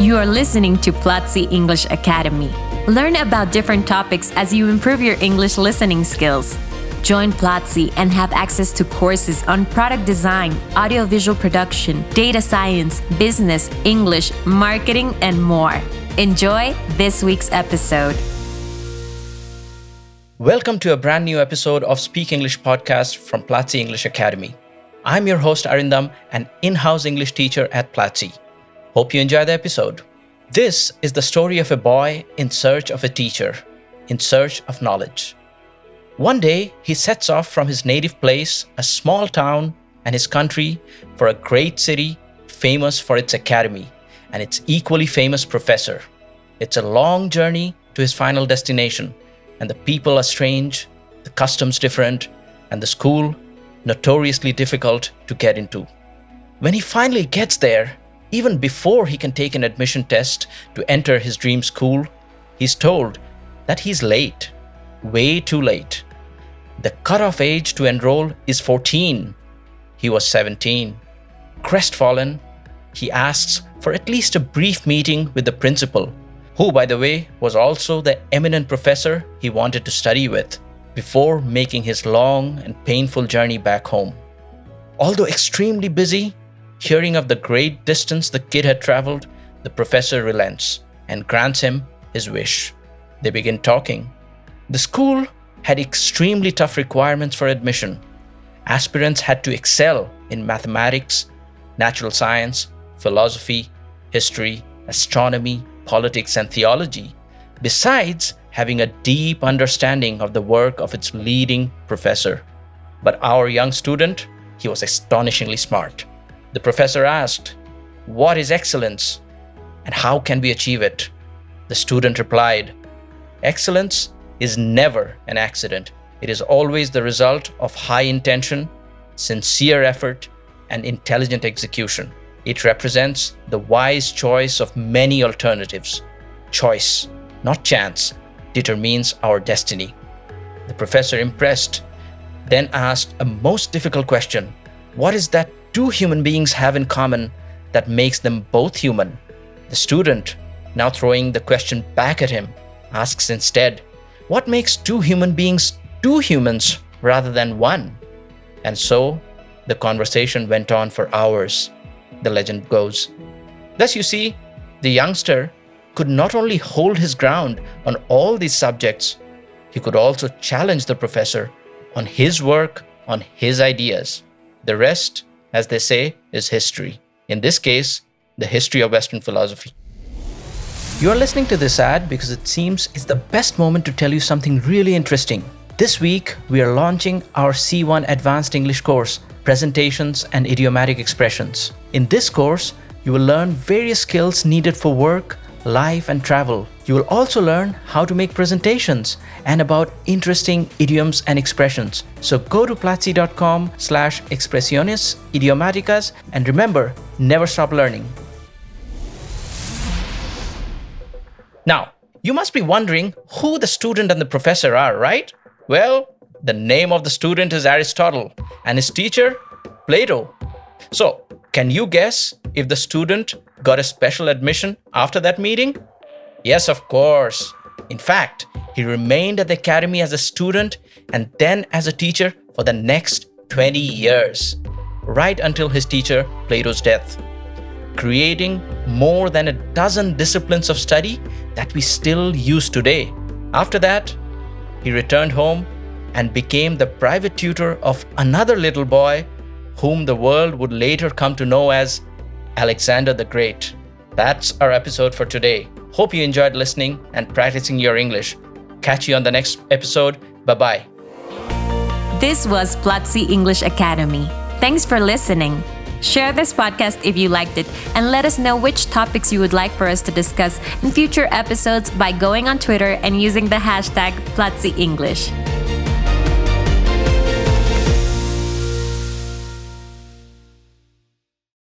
You are listening to Platzi English Academy. Learn about different topics as you improve your English listening skills. Join Platzi and have access to courses on product design, audiovisual production, data science, business, English, marketing, and more. Enjoy this week's episode. Welcome to a brand new episode of Speak English podcast from Platzi English Academy. I'm your host Arindam, an in-house English teacher at Platzi. Hope you enjoy the episode. This is the story of a boy in search of a teacher, in search of knowledge. One day, he sets off from his native place, a small town, and his country for a great city famous for its academy and its equally famous professor. It's a long journey to his final destination, and the people are strange, the customs different, and the school notoriously difficult to get into. When he finally gets there, even before he can take an admission test to enter his dream school, he's told that he's late, way too late. The cutoff age to enroll is 14. He was 17. Crestfallen, he asks for at least a brief meeting with the principal, who, by the way, was also the eminent professor he wanted to study with, before making his long and painful journey back home. Although extremely busy, Hearing of the great distance the kid had traveled, the professor relents and grants him his wish. They begin talking. The school had extremely tough requirements for admission. Aspirants had to excel in mathematics, natural science, philosophy, history, astronomy, politics, and theology, besides having a deep understanding of the work of its leading professor. But our young student, he was astonishingly smart. The professor asked, What is excellence and how can we achieve it? The student replied, Excellence is never an accident. It is always the result of high intention, sincere effort, and intelligent execution. It represents the wise choice of many alternatives. Choice, not chance, determines our destiny. The professor, impressed, then asked a most difficult question What is that do human beings have in common that makes them both human? The student, now throwing the question back at him, asks instead, What makes two human beings two humans rather than one? And so the conversation went on for hours, the legend goes. Thus, you see, the youngster could not only hold his ground on all these subjects, he could also challenge the professor on his work, on his ideas. The rest as they say, is history. In this case, the history of Western philosophy. You are listening to this ad because it seems it's the best moment to tell you something really interesting. This week, we are launching our C1 Advanced English course, Presentations and Idiomatic Expressions. In this course, you will learn various skills needed for work, life, and travel. You will also learn how to make presentations and about interesting idioms and expressions. So go to platzi.com slash expresiones idiomáticas and remember, never stop learning. Now, you must be wondering who the student and the professor are, right? Well, the name of the student is Aristotle and his teacher, Plato. So, can you guess if the student got a special admission after that meeting? Yes, of course. In fact, he remained at the academy as a student and then as a teacher for the next 20 years, right until his teacher Plato's death, creating more than a dozen disciplines of study that we still use today. After that, he returned home and became the private tutor of another little boy whom the world would later come to know as Alexander the Great. That's our episode for today. Hope you enjoyed listening and practicing your English. Catch you on the next episode. Bye bye. This was Platzi English Academy. Thanks for listening. Share this podcast if you liked it and let us know which topics you would like for us to discuss in future episodes by going on Twitter and using the hashtag Platzi English.